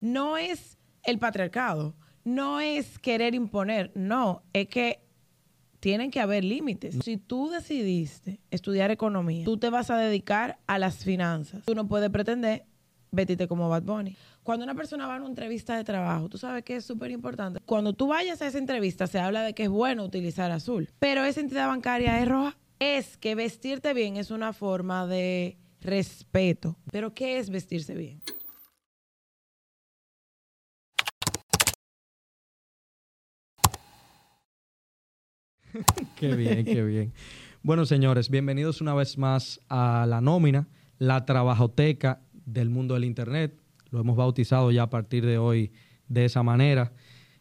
no es el patriarcado, no es querer imponer, no, es que tienen que haber límites. Si tú decidiste estudiar economía, tú te vas a dedicar a las finanzas. Tú no puedes pretender vestirte como Bad Bunny. Cuando una persona va a una entrevista de trabajo, tú sabes que es súper importante. Cuando tú vayas a esa entrevista, se habla de que es bueno utilizar azul, pero esa entidad bancaria es roja. Es que vestirte bien es una forma de respeto. Pero ¿qué es vestirse bien? qué bien, qué bien. Bueno, señores, bienvenidos una vez más a la nómina, la trabajoteca del mundo del Internet. Lo hemos bautizado ya a partir de hoy de esa manera.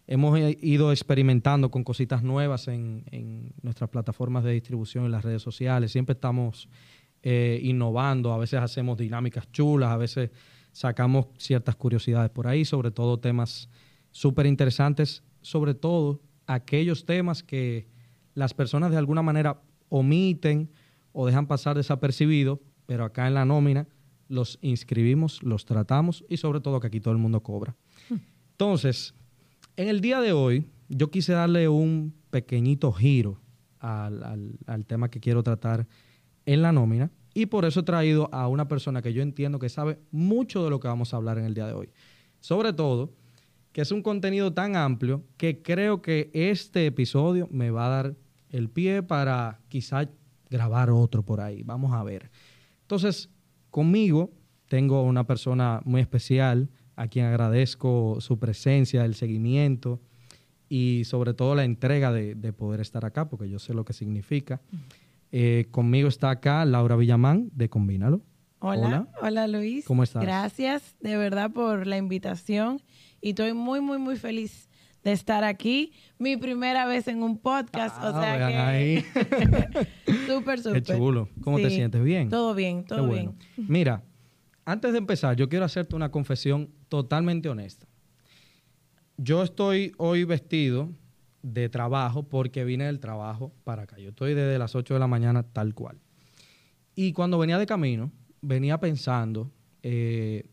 Hemos ido experimentando con cositas nuevas en, nuestras plataformas de distribución en las redes sociales. Siempre estamos eh, innovando, a veces hacemos dinámicas chulas, a veces sacamos ciertas curiosidades por ahí, sobre todo temas súper interesantes, sobre todo aquellos temas que las personas de alguna manera omiten o dejan pasar desapercibidos, pero acá en la nómina los inscribimos, los tratamos y sobre todo que aquí todo el mundo cobra. Entonces, en el día de hoy, yo quise darle un pequeñito giro al, al, tema que quiero tratar en la nómina y por eso he traído a una persona que yo entiendo que sabe mucho de lo que vamos a hablar en el día de hoy. Sobre todo, que es un contenido tan amplio que creo que este episodio me va a dar el pie para quizá grabar otro por ahí. Vamos a ver. Entonces, conmigo tengo una persona muy especial a quien agradezco su presencia, el seguimiento y sobre todo la entrega de, poder estar acá, porque yo sé lo que significa. Eh, conmigo está acá Laura Villamán de Combínalo. Hola, hola, hola Luis. ¿Cómo estás? Gracias de verdad por la invitación y estoy muy, muy, muy feliz de estar aquí. Mi primera vez en un podcast, o ah, sea que... Ahí. súper, súper. Qué chulo. ¿Cómo te sientes? ¿Bien? Todo bien, todo bien. Mira, antes de empezar, yo quiero hacerte una confesión totalmente honesta. Yo estoy hoy vestido de trabajo porque vine del trabajo para acá. Yo estoy desde las 8 de la mañana tal cual. Y cuando venía de camino, venía pensando... Eh,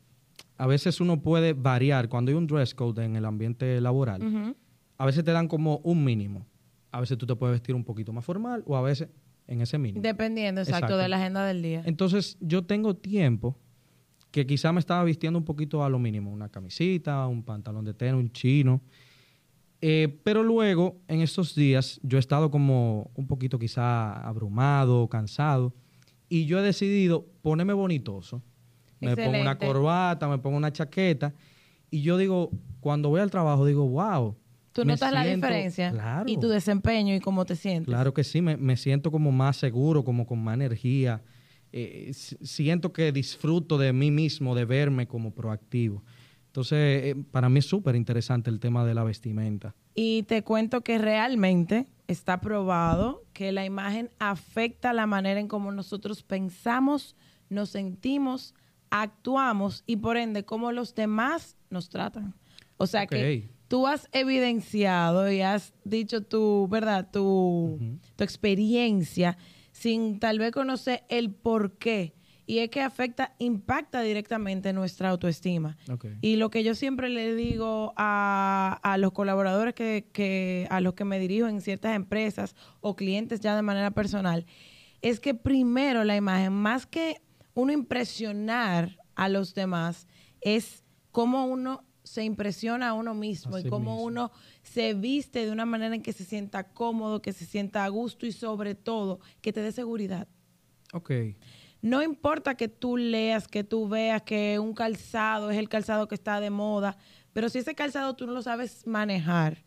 a veces uno puede variar cuando hay un dress code en el ambiente laboral. A veces te dan como un mínimo. A veces tú te puedes vestir un poquito más formal o a veces en ese mínimo. Dependiendo, exacto, de la agenda del día. Entonces, yo tengo tiempo que quizá me estaba vistiendo un poquito a lo mínimo, una camisita, un pantalón de tela, un chino. Eh, pero luego, en estos días, yo he estado como un poquito quizá abrumado, cansado, y yo he decidido ponerme bonitoso me pongo una corbata, me pongo una chaqueta. Y yo digo, cuando voy al trabajo, digo, wow. Tú notas la diferencia claro, y tu desempeño y cómo te sientes. Claro que sí, me, siento como más seguro, como con más energía. Eh, siento que disfruto de mí mismo, de verme como proactivo. Entonces, eh, para mí es súper interesante el tema de la vestimenta. Y te cuento que realmente está probado que la imagen afecta la manera en cómo nosotros pensamos, nos sentimos, actuamos y por ende cómo los demás nos tratan. O sea que tú has evidenciado y has dicho tu, ¿verdad? Tu, tu experiencia sin tal vez conocer el por qué. Y es que afecta, impacta directamente nuestra autoestima. Y lo que yo siempre le digo a, a los colaboradores que, que, a los que me dirijo en ciertas empresas o clientes ya de manera personal, es que primero la imagen, más que uno impresionar a los demás es cómo uno se impresiona a uno mismo y cómo uno se viste de una manera en que se sienta cómodo, que se sienta a gusto y sobre todo que te dé seguridad. Ok. No importa que tú leas, que tú veas que un calzado es el calzado que está de moda, pero si ese calzado tú no lo sabes manejar,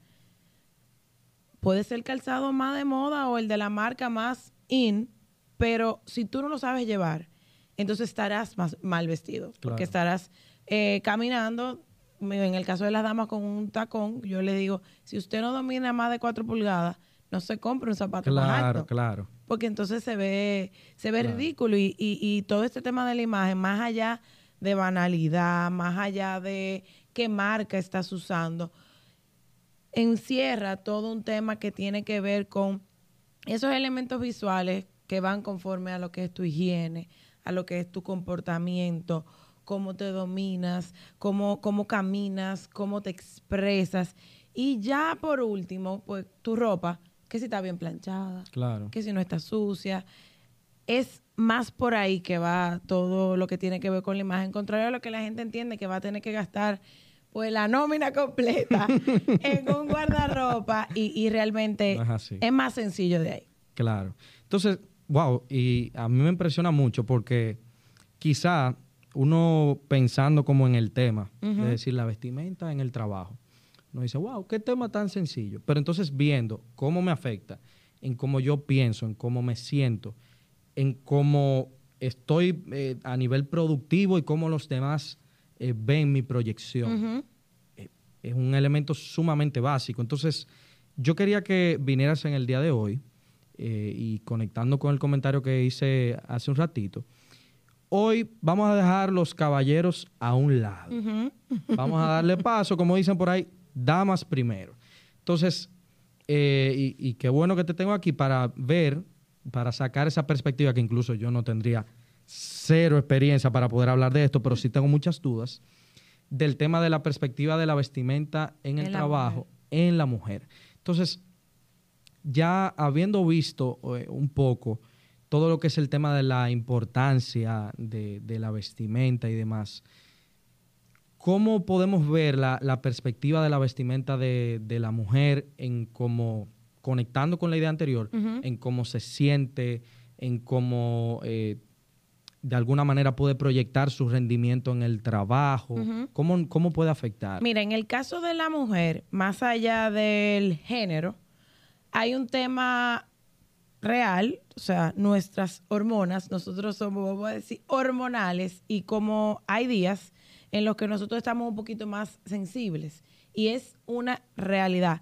puede ser el calzado más de moda o el de la marca más in, pero si tú no lo sabes llevar, entonces estarás más mal vestido, porque estarás eh, caminando, en el caso de las damas con un tacón, yo le digo, si usted no domina más de cuatro pulgadas, no se compre un zapato claro, más alto. Claro, Porque entonces se ve, se ve ridículo y, y, y todo este tema de la imagen, más allá de banalidad, más allá de qué marca estás usando, encierra todo un tema que tiene que ver con esos elementos visuales que van conforme a lo que es tu higiene, a lo que es tu comportamiento, cómo te dominas, cómo, cómo caminas, cómo te expresas. Y ya por último, pues tu ropa, que si está bien planchada, Claro. que si no está sucia. Es más por ahí que va todo lo que tiene que ver con la imagen, contrario a lo que la gente entiende que va a tener que gastar pues la nómina completa en un guardarropa y, y realmente No es es más sencillo de ahí. Claro. Entonces, wow, y a mí me impresiona mucho porque quizá uno pensando como en el tema, es decir, la vestimenta en el trabajo, uno dice, wow, qué tema tan sencillo. Pero entonces viendo cómo me afecta, en cómo yo pienso, en cómo me siento, en cómo estoy eh, a nivel productivo y cómo los demás eh, ven mi proyección Ujú. es un elemento sumamente básico. Entonces, yo quería que vinieras en el día de hoy eh, y conectando con el comentario que hice hace un ratito. Hoy vamos a dejar los caballeros a un lado. Vamos a darle paso, como dicen por ahí, damas primero. Entonces, eh, y, y qué bueno que te tengo aquí para ver, para sacar esa perspectiva que incluso yo no tendría cero experiencia para poder hablar de esto, pero sí tengo muchas dudas del tema de la perspectiva de la vestimenta en el En trabajo mujer. en la mujer. Entonces, ya habiendo visto eh, un poco todo lo que es el tema de la importancia de, de la vestimenta y demás, ¿cómo podemos ver la, la perspectiva de la vestimenta de, de la mujer en cómo, conectando con la idea anterior, en cómo se siente, en cómo eh, de alguna manera puede proyectar su rendimiento en el trabajo? ¿Cómo, ¿Cómo puede afectar? Mira, en el caso de la mujer, más allá del género, hay un tema real, o sea, nuestras hormonas, nosotros somos, vamos a decir, hormonales y como hay días en los que nosotros estamos un poquito más sensibles y es una realidad.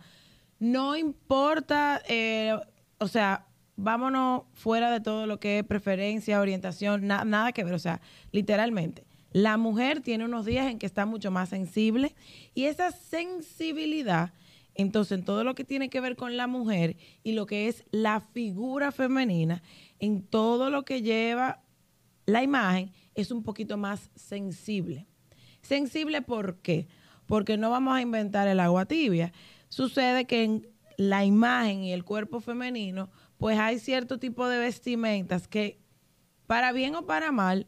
No importa, eh, o sea, vámonos fuera de todo lo que es preferencia, orientación, na- nada que ver, o sea, literalmente. La mujer tiene unos días en que está mucho más sensible y esa sensibilidad, entonces en todo lo que tiene que ver con la mujer y lo que es la figura femenina, en todo lo que lleva la imagen, es un poquito más sensible. Sensible, ¿por qué? Porque no vamos a inventar el agua tibia. Sucede que en la imagen y el cuerpo femenino, pues hay cierto tipo de vestimentas que, para bien o para mal,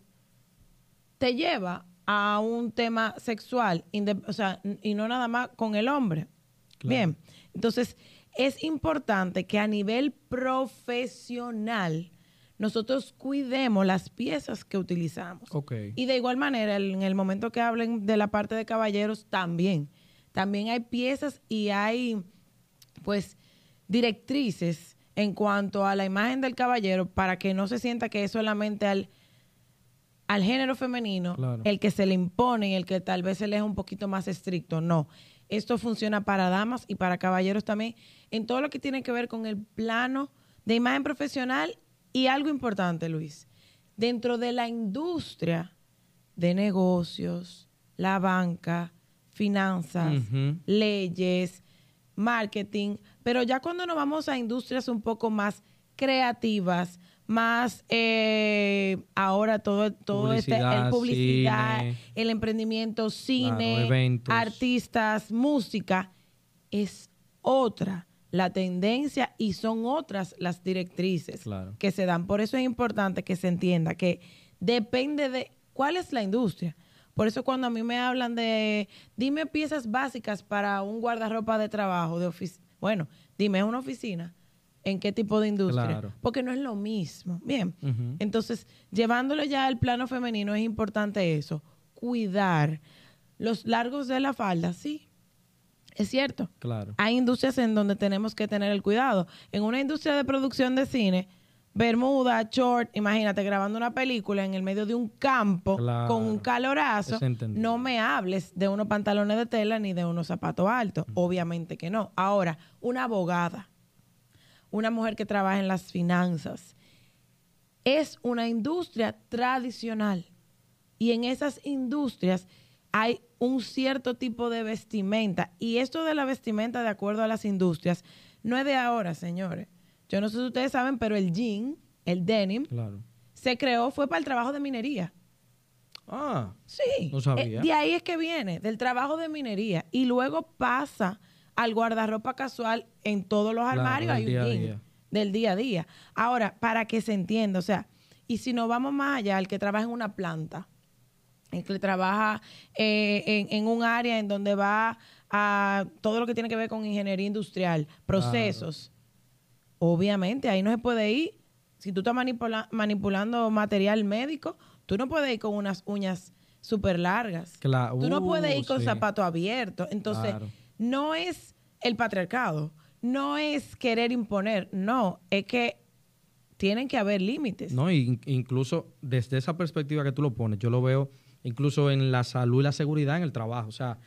te lleva a un tema sexual, o sea, y no nada más con el hombre. Claro. Bien, entonces es importante que a nivel profesional nosotros cuidemos las piezas que utilizamos. Y de igual manera, en el momento que hablen de la parte de caballeros, también. También hay piezas y hay, pues, directrices en cuanto a la imagen del caballero para que no se sienta que es solamente al, al género femenino Claro. el que se le impone y el que tal vez se le es un poquito más estricto. No. Esto funciona para damas y para caballeros también en todo lo que tiene que ver con el plano de imagen profesional y algo importante, Luis. Dentro de la industria de negocios, la banca, finanzas, leyes, marketing, pero ya cuando nos vamos a industrias un poco más creativas, más eh, ahora todo, todo este, el Publicidad, cine. el emprendimiento, cine, Claro, artistas, música, es otra la tendencia y son otras las directrices Claro. que se dan. Por eso es importante que se entienda que depende de cuál es la industria. Por eso cuando a mí me hablan de, dime piezas básicas para un guardarropa de trabajo, de oficina. Bueno, dime, ¿es una oficina? ¿En qué tipo de industria? Claro. Porque no es lo mismo. Bien. Entonces, llevándolo ya al plano femenino, es importante eso, cuidar los largos de la falda, sí. Es cierto. Claro. Hay industrias en donde tenemos que tener el cuidado. En una industria de producción de cine, bermuda, short, imagínate grabando una película en el medio de un campo Claro. con un calorazo, no me hables de unos pantalones de tela ni de unos zapatos altos. Obviamente que no. Ahora, una abogada, una mujer que trabaja en las finanzas, es una industria tradicional. Y en esas industrias hay un cierto tipo de vestimenta. Y esto de la vestimenta, de acuerdo a las industrias, no es de ahora, señores. Yo no sé si ustedes saben, pero el jean, el denim, Claro. se creó, fue para el trabajo de minería. Ah, Sí. No sabía. Eh, de ahí es que viene, del trabajo de minería. Y luego pasa al guardarropa casual en todos los armarios. hay un jean día. del día a día. Ahora, para que se entienda, o sea, y si nos vamos más allá, el que trabaja en una planta, el que trabaja eh, en, en un área en donde va a todo lo que tiene que ver con ingeniería industrial, procesos, obviamente ahí no se puede ir. Si tú estás manipula- manipulando material médico, tú no puedes ir con unas uñas súper largas. Tú no uh, puedes ir con sí. zapatos abiertos. Entonces, Claro. No es el patriarcado, no es querer imponer, no, es que tienen que haber límites. No, incluso desde esa perspectiva que tú lo pones, yo lo veo incluso en la salud y la seguridad en el trabajo. O sea,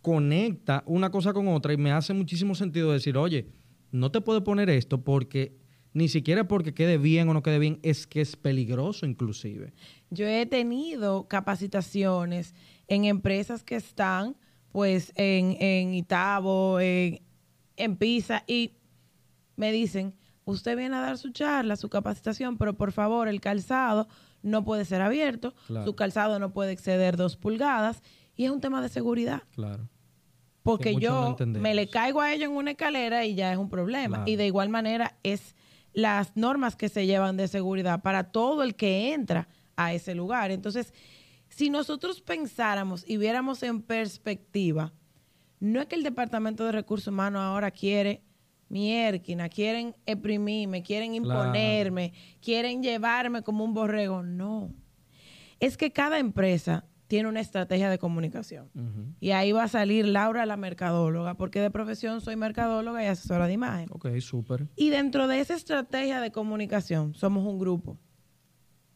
conecta una cosa con otra y me hace muchísimo sentido decir, oye, no te puedes poner esto porque ni siquiera porque quede bien o no quede bien, es que es peligroso inclusive. Yo he tenido capacitaciones en empresas que están, pues, en, en Itabo, en, en Pisa, y me dicen, usted viene a dar su charla, su capacitación, pero por favor, el calzado no puede ser abierto, Claro. su calzado no puede exceder dos pulgadas, y es un tema de seguridad. Claro. Porque no yo me le caigo a ellos en una escalera y ya es un problema. Claro. Y de igual manera es las normas que se llevan de seguridad para todo el que entra a ese lugar. Entonces, si nosotros pensáramos y viéramos en perspectiva, no es que el Departamento de Recursos Humanos ahora quiere mierquina, quieren exprimirme, quieren Claro. imponerme, quieren llevarme como un borrego. No. Es que cada empresa tiene una estrategia de comunicación. Y ahí va a salir Laura, la mercadóloga, porque de profesión soy mercadóloga y asesora de imagen. Ok, súper. Y dentro de esa estrategia de comunicación somos un grupo,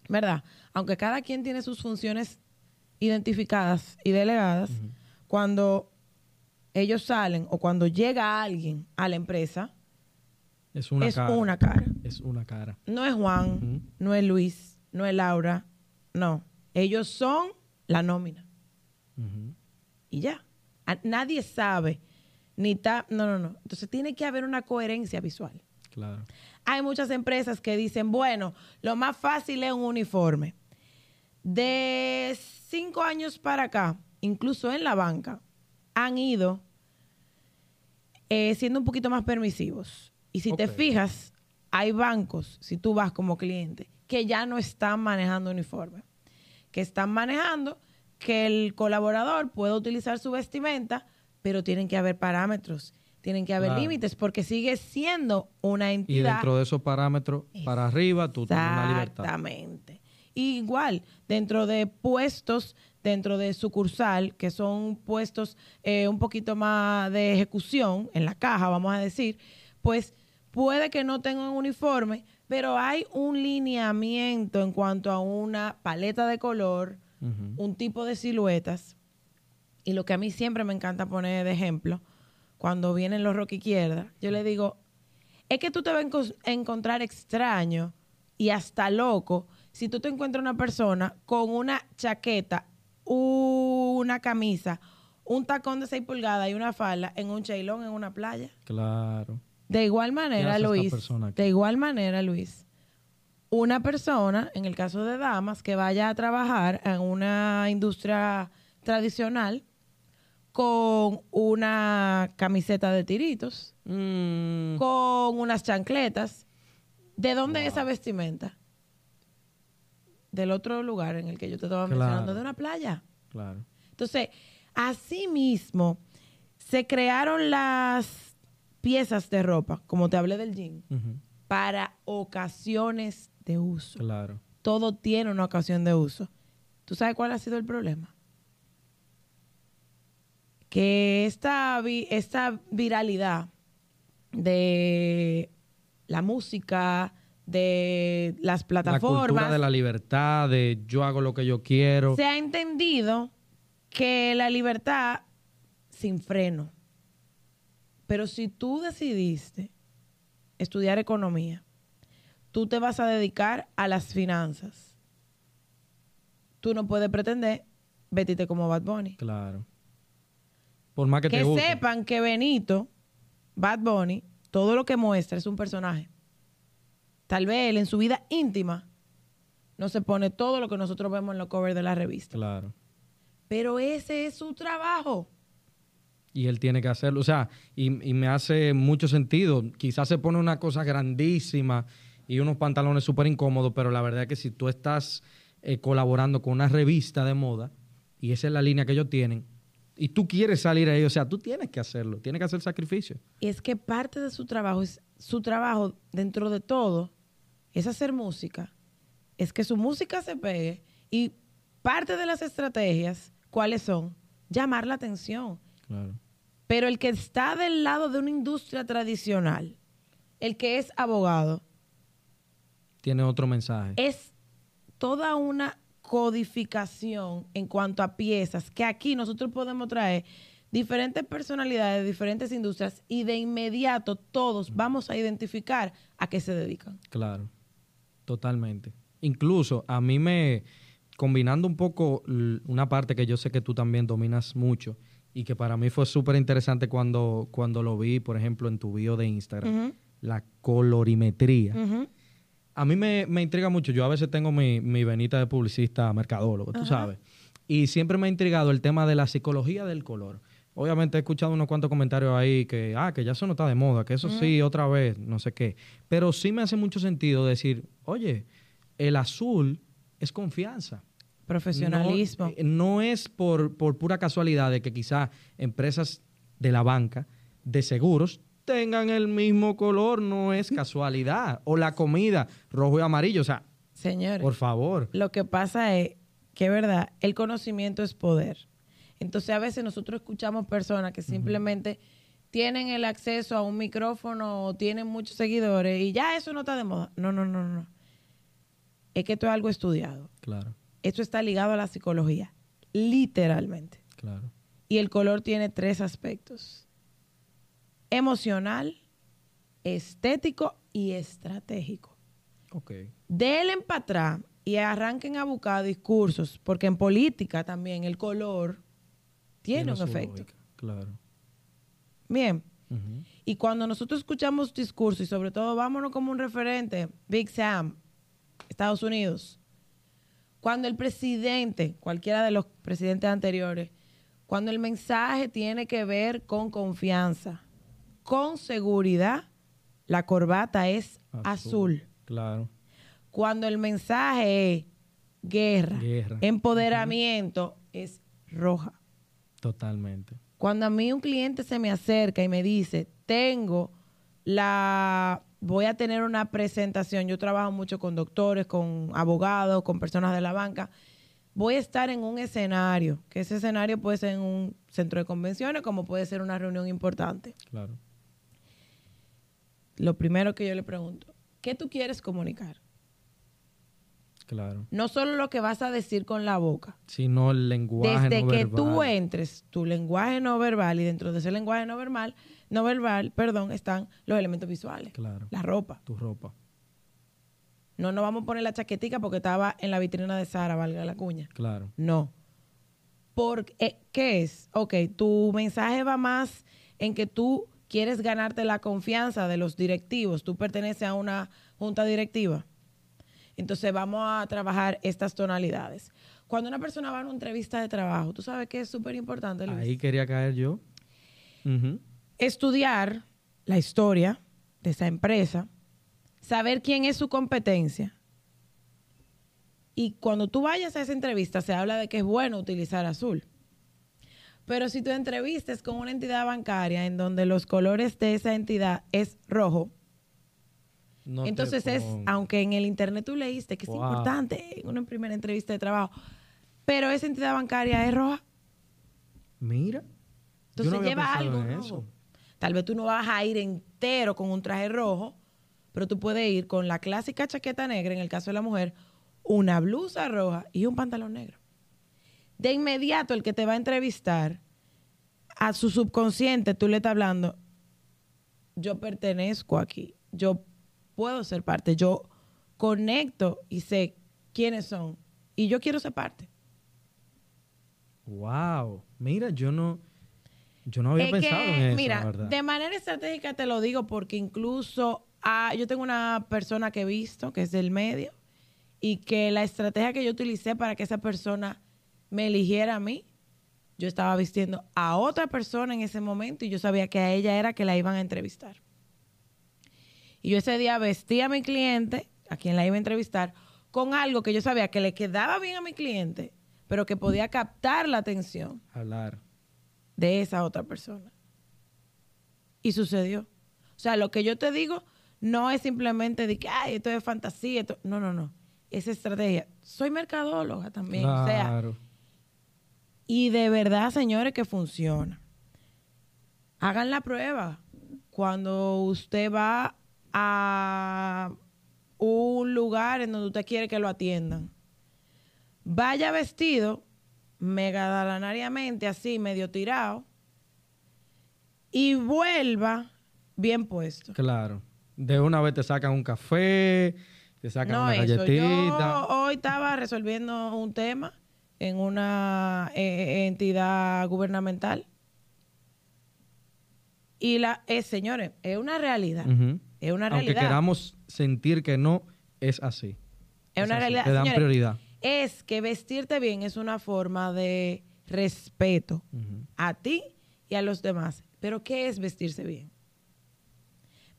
¿verdad? Aunque cada quien tiene sus funciones identificadas y delegadas, cuando ellos salen o cuando llega alguien a la empresa, Es una es cara. una cara. Es una cara. No es Juan, no es Luis, no es Laura, no. Ellos son la nómina. Y ya. A- nadie sabe, ni está, no, no, no. Entonces tiene que haber una coherencia visual. Claro. Hay muchas empresas que dicen, bueno, lo más fácil es un uniforme. De cinco años para acá, incluso en la banca, han ido eh, siendo un poquito más permisivos. Y si te fijas, hay bancos, si tú vas como cliente, que ya no están manejando uniforme, que están manejando que el colaborador pueda utilizar su vestimenta, pero tienen que haber parámetros, tienen que haber Claro. límites, porque sigue siendo una Y entidad. dentro de esos parámetros, para arriba, tú tienes una libertad. Exactamente. Y igual, dentro de puestos, dentro de sucursal, que son puestos eh, un poquito más de ejecución, en la caja, vamos a decir, pues puede que no tengan uniforme, pero hay un lineamiento en cuanto a una paleta de color, un tipo de siluetas. Y lo que a mí siempre me encanta poner de ejemplo, cuando vienen los rock izquierda, yo le digo, es que tú te vas a enco- encontrar extraño y hasta loco si tú te encuentras una persona con una chaqueta, una camisa, un tacón de 6 pulgadas y una falda en un chailón en una playa. Claro. De igual manera, Luis, de igual manera, Luis, una persona, en el caso de damas, que vaya a trabajar en una industria tradicional con una camiseta de tiritos, Mm, con unas chancletas, ¿de dónde es esa vestimenta? Del otro lugar en el que yo te estaba Claro. mencionando, de una playa. claro. Entonces, así mismo se crearon las piezas de ropa, como te hablé del jean, para ocasiones de uso. Claro. Todo tiene una ocasión de uso. ¿Tú sabes cuál ha sido el problema? Que esta, vi- esta viralidad de la música, de las La cultura plataformas, de la libertad, de yo hago lo que yo quiero. se ha entendido que la libertad sin freno. Pero si tú decidiste estudiar economía, tú te vas a dedicar a las finanzas. Tú no puedes pretender vestirte como Bad Bunny. Claro. Por más que, Que, te guste. sepan que Benito, Bad Bunny, todo lo que muestra es un personaje. Tal vez él en su vida íntima no se pone todo lo que nosotros vemos en los covers de la revista. Claro. Pero ese es su trabajo. Y él tiene que hacerlo. O sea, y, y me hace mucho sentido. Quizás se pone una cosa grandísima y unos pantalones súper incómodos, pero la verdad es que si tú estás eh, colaborando con una revista de moda, y esa es la línea que ellos tienen, y tú quieres salir ahí, o sea, tú tienes que hacerlo, tienes que hacer sacrificio. Y es que parte de su trabajo es su trabajo dentro de todo es hacer música, es que su música se pegue y parte de las estrategias, ¿cuáles son? Llamar la atención. Claro. Pero el que está del lado de una industria tradicional, el que es abogado, Tiene otro mensaje. es toda una codificación en cuanto a piezas que aquí nosotros podemos traer diferentes personalidades de diferentes industrias y de inmediato todos vamos a identificar a qué se dedican. Claro, totalmente. Incluso a mí me, combinando un poco una parte que yo sé que tú también dominas mucho y que para mí fue súper interesante cuando, cuando lo vi, por ejemplo, en tu bio de Instagram, la colorimetría. A mí me, me intriga mucho. Yo a veces tengo mi, mi venita de publicista mercadólogo, tú sabes. Y siempre me ha intrigado el tema de la psicología del color. Obviamente he escuchado unos cuantos comentarios ahí que, ah, que ya eso no está de moda, que eso sí, otra vez, no sé qué. Pero sí me hace mucho sentido decir, oye, el azul es confianza. Profesionalismo. No, eh, no es por, por pura casualidad de que quizá empresas de la banca, de seguros, tengan el mismo color, no es casualidad. O la comida, rojo y amarillo. O sea, Señores, por favor. lo que pasa es que, es verdad, el conocimiento es poder. Entonces, a veces nosotros escuchamos personas que simplemente tienen el acceso a un micrófono o tienen muchos seguidores y ya eso no está de moda. No, no, no, no. Es que esto es algo estudiado. Claro, Esto está ligado a la psicología, literalmente. claro. Y el color tiene tres aspectos. Emocional, estético y estratégico. Ok. Denle para atrás y arranquen a buscar discursos, porque en política también el color tiene, un efecto. lógica, Claro. Bien, y cuando nosotros escuchamos discursos, y sobre todo vámonos como un referente, Big Sam, Estados Unidos, cuando el presidente, cualquiera de los presidentes anteriores, cuando el mensaje tiene que ver con confianza, con seguridad, la corbata es azul. Claro. Cuando el mensaje es guerra, Guerra. empoderamiento, es roja. Totalmente. Cuando a mí un cliente se me acerca y me dice, tengo la, voy a tener una presentación, yo trabajo mucho con doctores, con abogados, con personas de la banca, voy a estar en un escenario, que ese escenario puede ser en un centro de convenciones, como puede ser una reunión importante. Claro. Lo primero que yo le pregunto, ¿qué tú quieres comunicar? Claro. No solo lo que vas a decir con la boca, Sino el lenguaje Desde no que verbal. tú entres, tu lenguaje no verbal y dentro de ese lenguaje no verbal, no verbal, perdón, están los elementos visuales. Claro. La ropa. Tu ropa. No nos vamos a poner la chaquetica porque estaba en la vitrina de Sara, valga la cuña. Claro. No. Porque, eh, ¿Qué es? Ok, tu mensaje va más en que tú quieres ganarte la confianza de los directivos. Tú perteneces a una junta directiva. Entonces vamos a trabajar estas tonalidades. Cuando una persona va a una entrevista de trabajo, tú sabes que es súper importante, Luis? Ahí quería caer yo. Estudiar la historia de esa empresa, saber quién es su competencia. Y cuando tú vayas a esa entrevista, se habla de que es bueno utilizar azul. Pero si tu entrevista es con una entidad bancaria en donde los colores de esa entidad es rojo, No entonces es, aunque en el internet tú leíste que es importante en una primera entrevista de trabajo, pero esa entidad bancaria es roja, Mira. Entonces no lleva algo en rojo. eso. Tal vez tú no vas a ir entero con un traje rojo, pero tú puedes ir con la clásica chaqueta negra, en el caso de la mujer, una blusa roja y un pantalón negro. De inmediato el que te va a entrevistar, a su subconsciente tú le estás hablando, yo pertenezco aquí, yo puedo ser parte, yo conecto y sé quiénes son y yo quiero ser parte. Wow. Mira, yo no, yo no había Es pensado que, en eso, mira, la de manera estratégica te lo digo porque incluso ah, yo tengo una persona que he visto que es del medio y que la estrategia que yo utilicé para que esa persona me eligiera a mí, yo estaba vistiendo a otra persona en ese momento y yo sabía que a ella era que la iban a entrevistar. Y yo ese día vestí a mi cliente, a quien la iba a entrevistar, con algo que yo sabía que le quedaba bien a mi cliente, pero que podía captar la atención Hablar. de esa otra persona. Y sucedió. O sea, lo que yo te digo no es simplemente de que, ay, esto es fantasía. esto-". No, no, no. Es estrategia. Soy mercadóloga también. O sea, y de verdad, señores, que funciona. Hagan la prueba. Cuando usted va a un lugar en donde usted quiere que lo atiendan, vaya vestido megadanariamente, así, medio tirado, y vuelva bien puesto. Claro. De una vez te sacan un café, te sacan No, una eso. galletita. Yo hoy estaba resolviendo un tema en una eh, entidad gubernamental. Y la, eh, señores, es una realidad. Es una Aunque realidad. queramos sentir que no, es así. es una así. realidad. Te dan Señores, prioridad. Es que vestirte bien es una forma de respeto a ti y a los demás. Pero ¿qué es vestirse bien?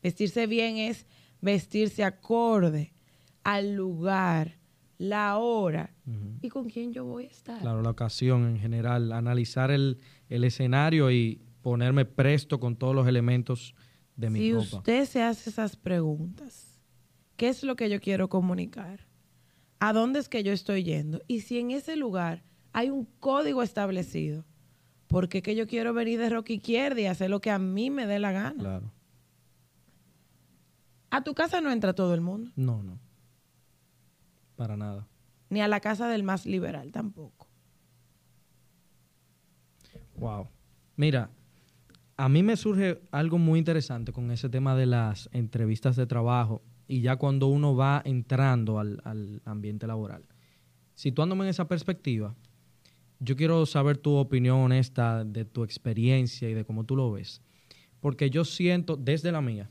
Vestirse bien es vestirse acorde al lugar, la hora y con quién yo voy a estar. Claro, la ocasión en general, analizar el, el escenario y ponerme presto con todos los elementos de mi si usted se hace esas preguntas, ¿qué es lo que yo quiero comunicar? ¿A dónde es que yo estoy yendo? Y si en ese lugar hay un código establecido, ¿por qué que yo quiero venir de roca izquierda y hacer lo que a mí me dé la gana? Claro. A tu casa no entra todo el mundo, No, no. Para nada. ni a la casa del más liberal tampoco. Wow. Mira, a mí me surge algo muy interesante con ese tema de las entrevistas de trabajo y ya cuando uno va entrando al, al ambiente laboral. Situándome en esa perspectiva, yo quiero saber tu opinión honesta de tu experiencia y de cómo tú lo ves. Porque yo siento, desde la mía,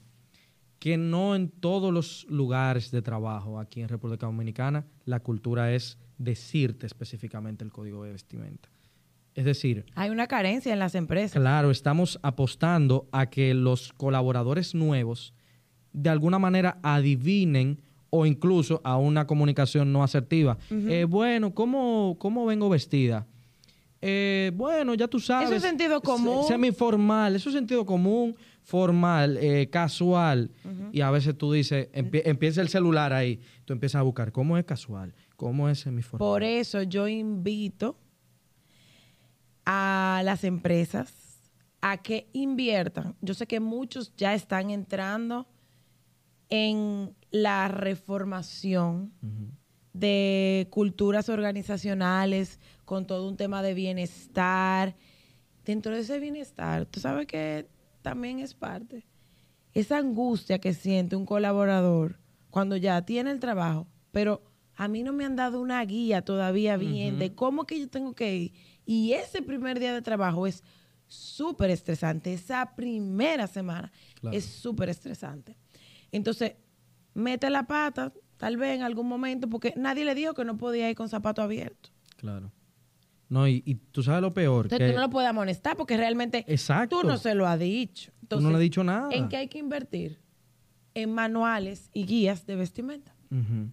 que no en todos los lugares de trabajo aquí en República Dominicana la cultura es decirte específicamente el código de vestimenta. Es decir, Hay una carencia en las empresas. Claro, estamos apostando a que los colaboradores nuevos de alguna manera adivinen o incluso a una comunicación no asertiva. Eh, bueno, ¿cómo, ¿cómo vengo vestida? Eh, bueno, ya tú sabes. Eso es sentido común. Se- Semiformal, eso es sentido común, formal, eh, casual. Y a veces tú dices, empie- empieza el celular ahí, tú empiezas a buscar, ¿cómo es casual? ¿Cómo es semiformal? Por eso yo invito a las empresas a que inviertan. Yo sé que muchos ya están entrando en la reformación de culturas organizacionales con todo un tema de bienestar. Dentro de ese bienestar, tú sabes que también es parte. Esa angustia que siente un colaborador cuando ya tiene el trabajo, pero a mí no me han dado una guía todavía bien de cómo que yo tengo que ir. Y ese primer día de trabajo es súper estresante. Esa primera semana Claro. es súper estresante. Entonces, mete la pata, tal vez en algún momento, porque nadie le dijo que no podía ir con zapato abierto. Claro. No, y, y tú sabes lo peor. Entonces, que- tú no lo puedes amonestar porque realmente Exacto. tú no se lo has dicho. Tú no le has dicho nada. ¿En qué hay que invertir? En manuales y guías de vestimenta. Ujú.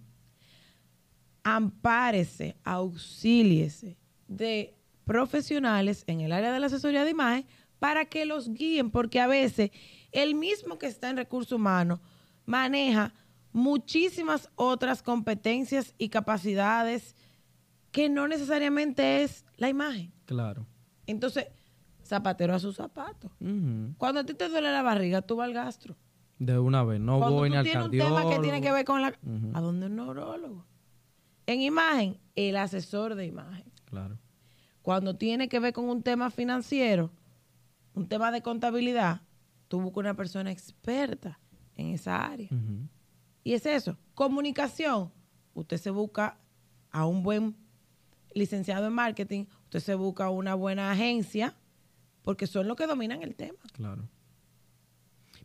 Ampárese, auxíliese de profesionales en el área de la asesoría de imagen para que los guíen, porque a veces el mismo que está en recursos humanos maneja muchísimas otras competencias y capacidades que no necesariamente es la imagen. Claro. Entonces, zapatero a sus zapatos. Cuando a ti te duele la barriga, tú vas al gastro. De una vez. No Cuando voy ni al tienes un cardiólogo. tema que tiene que ver con la... ¿A dónde un neurólogo? En imagen, el asesor de imagen. Claro. Cuando tiene que ver con un tema financiero, un tema de contabilidad, tú buscas una persona experta en esa área. Y es eso, comunicación. Usted se busca a un buen licenciado en marketing, usted se busca una buena agencia, porque son los que dominan el tema. Claro.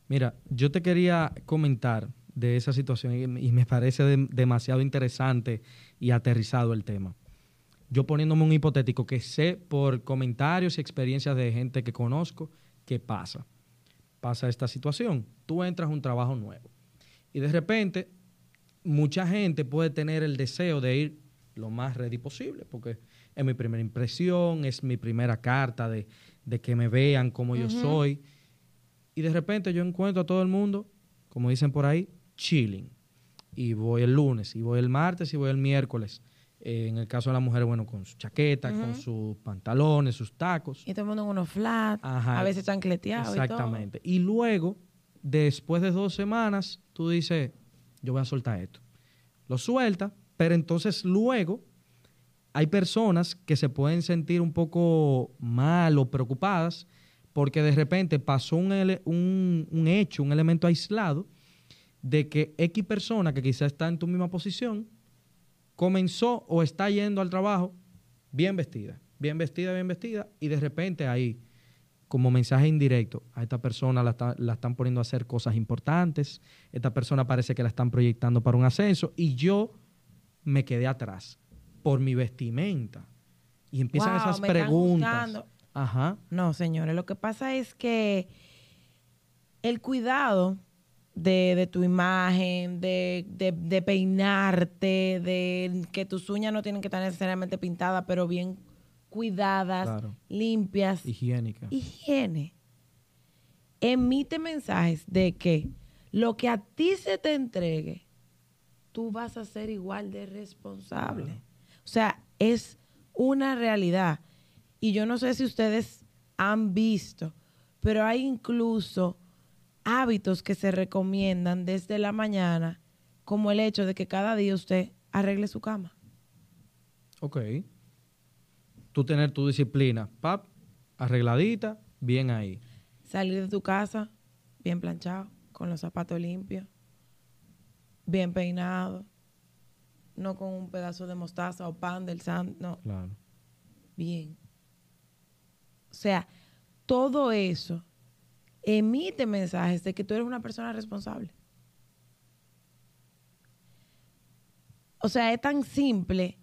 Mira, yo te quería comentar de esa situación y, y me parece de- demasiado interesante y aterrizado el tema. Yo poniéndome un hipotético que sé por comentarios y experiencias de gente que conozco qué pasa. Pasa esta situación. Tú entras a un trabajo nuevo y de repente mucha gente puede tener el deseo de ir lo más ready posible porque es mi primera impresión, es mi primera carta de, de que me vean como yo soy. Y de repente yo encuentro a todo el mundo, como dicen por ahí, chilling. Y voy el lunes, y voy el martes, y voy el miércoles. Eh, en el caso de la mujer, bueno, con su chaqueta, con sus pantalones, sus tacos. Y todo el mundo en unos flats, Ajá. a veces chancleteados y todo. Exactamente. Y, luego, después de dos semanas, tú dices, yo voy a soltar esto. Lo suelta, pero entonces luego hay personas que se pueden sentir un poco mal o preocupadas porque de repente pasó un, un, un hecho, un elemento aislado de que X persona que quizás está en tu misma posición comenzó o está yendo al trabajo bien vestida, bien vestida, bien vestida, y de repente ahí, como mensaje indirecto, a esta persona la, está- la están poniendo a hacer cosas importantes, esta persona parece que la están proyectando para un ascenso, y yo me quedé atrás por mi vestimenta. Y empiezan Wow, esas me preguntas. Ajá. No, señores, lo que pasa es que el cuidado de, de tu imagen, de, de- de peinarte, de que tus uñas no tienen que estar necesariamente pintadas, pero bien cuidadas, Claro. limpias, Higiénica. higiene, emite mensajes de que lo que a ti se te entregue, tú vas a ser igual de responsable. O sea, es una realidad. Y yo no sé si ustedes han visto, pero hay incluso hábitos que se recomiendan desde la mañana, como el hecho de que cada día usted arregle su cama. Ok. Tú tener tu disciplina, pap, arregladita, bien ahí. Salir de tu casa bien planchado, con los zapatos limpios, bien peinado, no con un pedazo de mostaza o pan del san, no, Claro. bien. O sea, todo eso emite mensajes de que tú eres una persona responsable. O sea, es tan simple,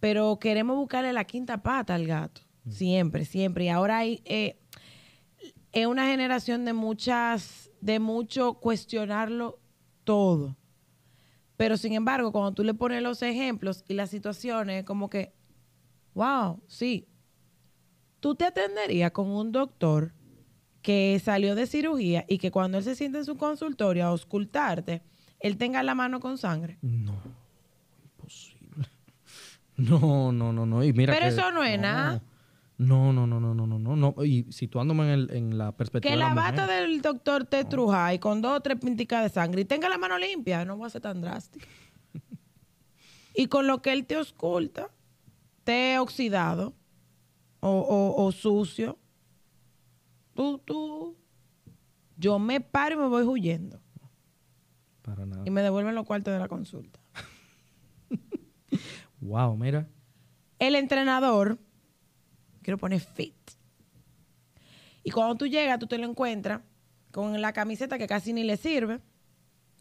pero queremos buscarle la quinta pata al gato. Siempre, siempre. Y ahora hay, eh, es una generación de muchas, de mucho cuestionarlo todo. Pero sin embargo, cuando tú le pones los ejemplos y las situaciones, como que, wow, sí. Tú te atenderías con un doctor que salió de cirugía y que cuando él se siente en su consultorio a auscultarte, él tenga la mano con sangre. No, imposible. No, no, no, no. Y mira Pero que- eso no es nada. No, no, no, no, no, no, no, no. Y situándome en, el- en la perspectiva Que de la bata mujer. del doctor te truja y con dos o tres pinticas de sangre y tenga la mano limpia, no va a ser tan drástico. y con lo que él te ausculta, te oxidado o, o- o sucio, tú, tú, yo me paro y me voy huyendo. Para nada. Y me devuelven los cuartos de la consulta. Wow, mira. El entrenador, quiero poner fit. Y cuando tú llegas, tú te lo encuentras con la camiseta que casi ni le sirve,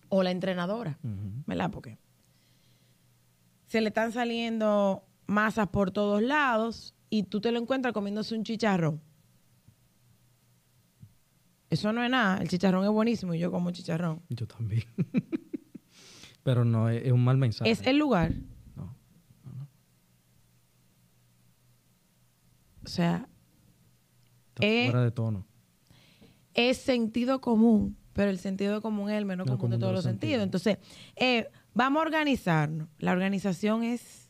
o la entrenadora, Ujú. ¿verdad? Porque se le están saliendo masas por todos lados y tú te lo encuentras comiéndose un chicharrón. Eso no es nada, el chicharrón es buenísimo y yo como chicharrón. Yo también. Pero no, es, es un mal mensaje. Es el lugar. No. O sea, Está Eh, fuera de tono. es sentido común, pero el sentido común es el menos No común de todos los sentidos. Entonces, eh, vamos a organizarnos. La organización es,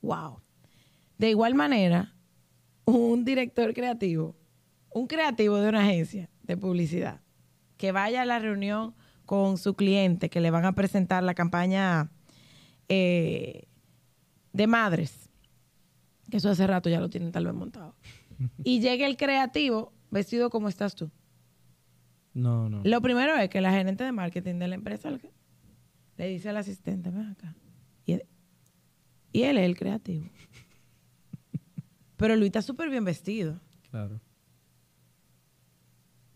wow. De igual manera, un director creativo, un creativo de una agencia de publicidad, que vaya a la reunión con su cliente, que le van a presentar la campaña eh, de madres, que eso hace rato ya lo tienen tal vez montado, y llegue el creativo vestido como estás tú. No, no. Lo primero es que la gerente de marketing de la empresa le- le dice al asistente, ven acá. Y él, y él es el creativo. Pero Luis está súper bien vestido. Claro.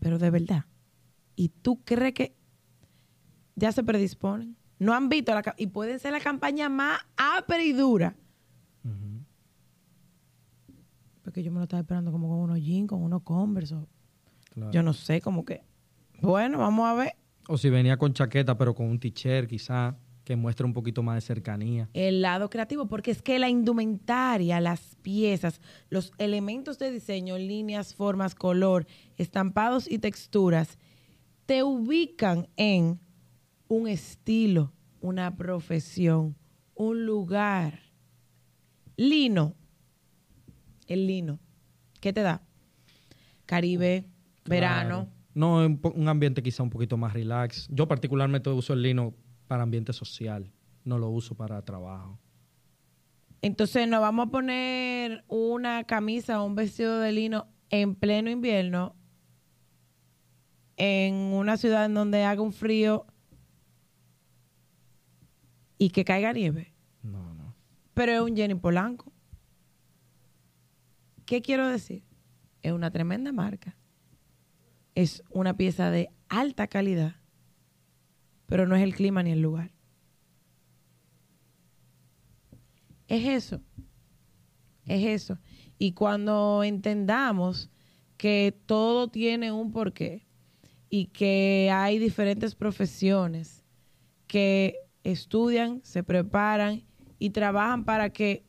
Pero de verdad. ¿Y tú crees que ya se predisponen. No han visto la y pueden ser la campaña más ápera y dura. Porque yo me lo estaba esperando como con unos jeans, con unos converse. Claro. Yo no sé, como que. Bueno, vamos a ver. O si venía con chaqueta, pero con un t-shirt quizá, que muestre un poquito más de cercanía. El lado creativo, porque es que la indumentaria, las piezas, los elementos de diseño, líneas, formas, color, estampados y texturas, te ubican en un estilo, una profesión, un lugar. Lino. El lino. ¿Qué te da? Caribe, verano. Claro. No, un ambiente quizá un poquito más relax. Yo particularmente uso el lino para ambiente social, no lo uso para trabajo. Entonces nos vamos a poner una camisa o un vestido de lino en pleno invierno en una ciudad en donde haga un frío y que caiga nieve. No, no. Pero es un Jenny Polanco. ¿Qué quiero decir? Es una tremenda marca. Es una pieza de alta calidad, pero no es el clima ni el lugar. Es eso. Es eso. Y cuando entendamos que todo tiene un porqué y que hay diferentes profesiones que estudian, se preparan y trabajan para que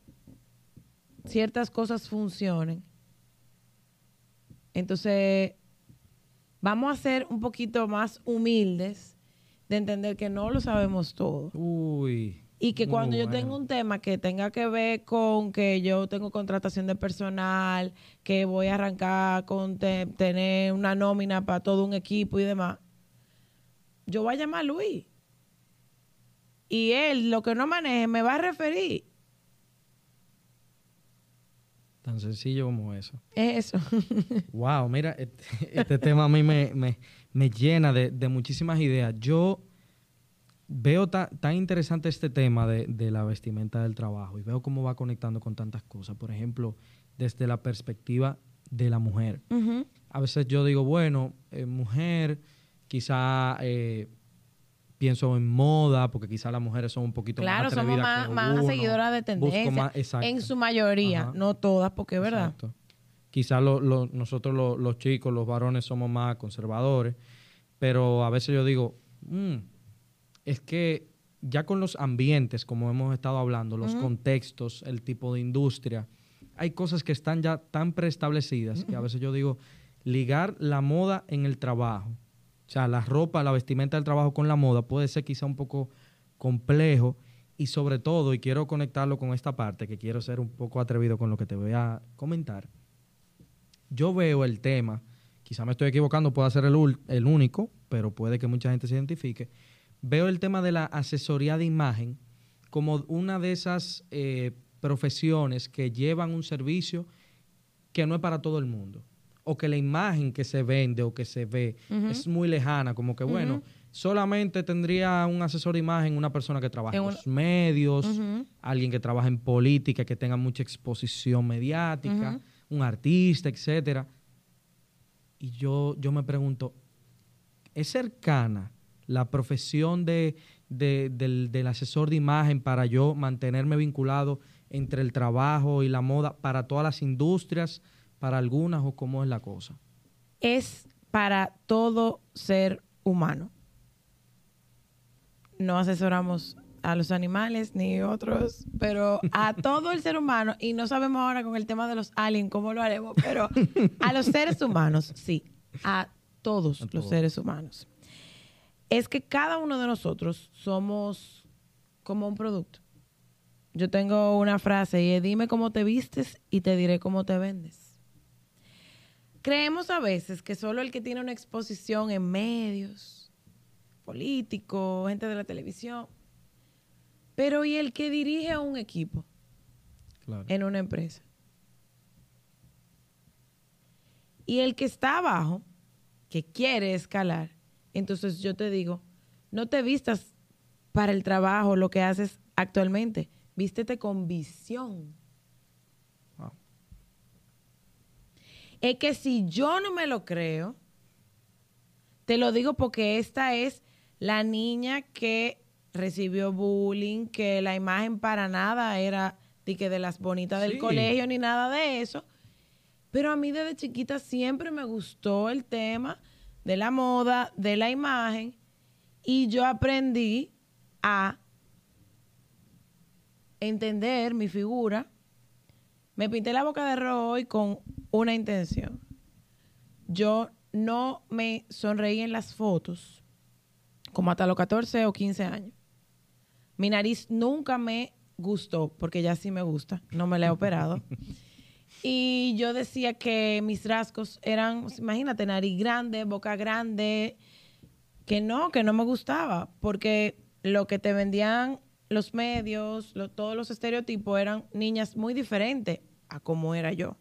ciertas cosas funcionen. Entonces, vamos a ser un poquito más humildes de entender que no lo sabemos todo. Uy. Y que cuando yo tengo un tema que tenga que ver con que yo tengo contratación de personal, que voy a arrancar con te- tener una nómina para todo un equipo y demás, yo voy a llamar a Luis. Y él, lo que no maneje, me va a referir. Tan sencillo como eso. Es eso. Wow, mira, este, este tema a mí me, me- me llena de, de muchísimas ideas. Yo veo ta- tan interesante este tema de, de la vestimenta del trabajo y veo cómo va conectando con tantas cosas. Por ejemplo, desde la perspectiva de la mujer. A veces yo digo, bueno, eh, mujer, quizá eh, pienso en moda, porque quizá las mujeres son un poquito Claro, más somos atrevidas más, seguidoras de tendencia. más- en su mayoría, Ajá. no todas, porque es verdad. Exacto. Quizás lo- lo- nosotros lo- los chicos, los varones, somos más conservadores, pero a veces yo digo, "Mm, es que ya con los ambientes, como hemos estado hablando, los contextos, el tipo de industria, hay cosas que están ya tan preestablecidas que a veces yo digo, ligar la moda en el trabajo, o sea, la ropa, la vestimenta del trabajo con la moda puede ser quizá un poco complejo y sobre todo, y quiero conectarlo con esta parte, que quiero ser un poco atrevido con lo que te voy a comentar, yo veo el tema, quizá me estoy equivocando, pueda ser el, el único, pero puede que mucha gente se identifique, veo el tema de la asesoría de imagen como una de esas eh, profesiones que llevan un servicio que no es para todo el mundo. O que la imagen que se vende o que se ve es muy lejana, como que bueno, solamente tendría un asesor de imagen una persona que trabaja en, los medios, alguien que trabaja en política, que tenga mucha exposición mediática. Un artista, etcétera. Y yo, yo me pregunto, ¿es cercana la profesión de, de- del, del asesor de imagen para yo mantenerme vinculado entre el trabajo y la moda para todas las industrias, para algunas o cómo es la cosa? es para todo ser humano. No asesoramos a los animales ni otros, pero a todo el ser humano, y no sabemos ahora con el tema de los aliens cómo lo haremos, pero a los seres humanos, sí, a todos A los todos. seres humanos. Es que cada uno de nosotros somos como un producto. Yo tengo una frase y es dime cómo te vistes y te diré cómo te vendes. Creemos a veces que solo el que tiene una exposición en medios, políticos, gente de la televisión, pero ¿y el que dirige a un equipo Claro. en una empresa? Y el que está abajo, que quiere escalar, entonces yo te digo, no te vistas para el trabajo, lo que haces actualmente, vístete con visión. Wow. es que si yo no me lo creo, te lo digo porque esta es la niña que recibió bullying, que la imagen para nada era de que de las bonitas del Sí. colegio ni nada de eso. Pero a mí desde chiquita siempre me gustó el tema de la moda, de la imagen, y yo aprendí a entender mi figura. Me pinté la boca de rojo hoy con una intención. Yo no me sonreí en las fotos como hasta los 14 o 15 años. Mi nariz nunca me gustó, porque ya sí me gusta, no me la he operado. Y yo decía que mis rasgos eran, imagínate, nariz grande, boca grande, que no, que no me gustaba, porque lo que te vendían los medios, lo- todos los estereotipos eran niñas muy diferentes a como era yo.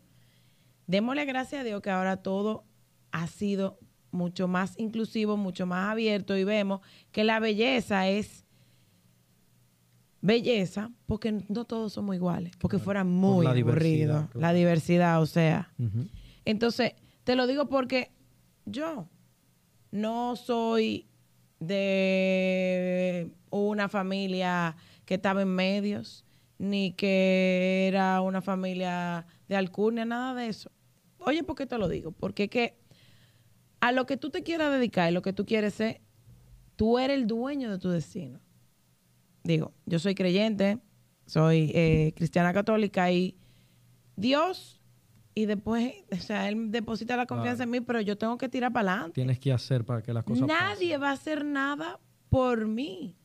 Démosle gracias a Dios que ahora todo ha sido mucho más inclusivo, mucho más abierto y vemos que la belleza es belleza porque no todos somos iguales, porque fuera muy la diversidad, aburrido. claro. La diversidad, o sea. Entonces, te lo digo porque yo no soy de una familia que estaba en medios, ni que era una familia de alcurnia, nada de eso. Oye, ¿por qué te lo digo? Porque que a lo que tú te quieras dedicar y lo que tú quieres ser, tú eres el dueño de tu destino. Digo, yo soy creyente, soy eh, cristiana católica y Dios, y después, o sea, Él deposita la confianza en mí, pero yo tengo que tirar para adelante. Tienes que hacer para que las cosas Nadie va a hacer nada por mí.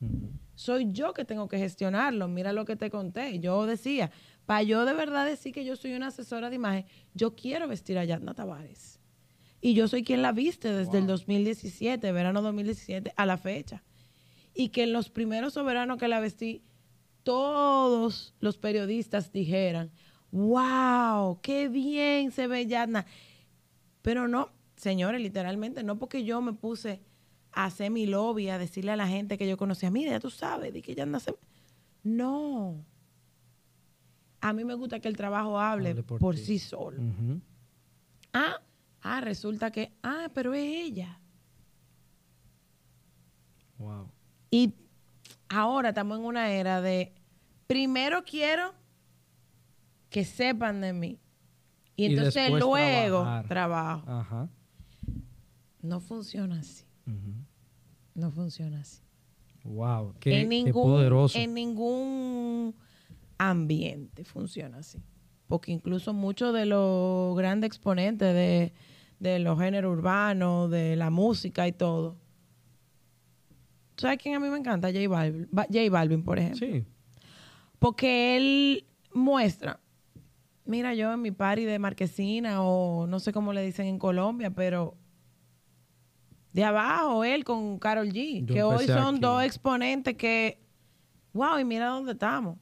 Soy yo que tengo que gestionarlo. Mira lo que te conté. Yo decía, para yo de verdad decir que yo soy una asesora de imagen, yo quiero vestir a Yatna Tavares. Y yo soy quien la viste desde el 2017, verano 2017, a la fecha. Y que en los primeros soberanos que la vestí, todos los periodistas dijeran, wow, qué bien se ve Yatna. Pero no, señores, literalmente, no porque yo me puse a hacer mi lobby, a decirle a la gente que yo conocía, mira, ya tú sabes, di que ya nace. No. A mí me gusta que el trabajo hable, Hable por, sí solo. Ah, ah, resulta que, ah, pero es ella. Wow. Y ahora estamos en una era de, primero quiero que sepan de mí. Y Y entonces luego trabajar. trabajo. Ajá. No funciona así. No funciona así. Wow. Qué, en, qué ningún, poderoso. en ningún ambiente funciona así. Porque incluso muchos de los grandes exponentes de, de los géneros urbanos, de la música y todo. ¿Tú ¿Sabes quién a mí me encanta? J Balvin, Ba- J Balvin, por ejemplo. Sí. Porque él muestra, mira, yo en mi party de Marquesina o no sé cómo le dicen en Colombia, pero de abajo él con Carol G, Yo que hoy son dos exponentes que, wow, y mira dónde estamos,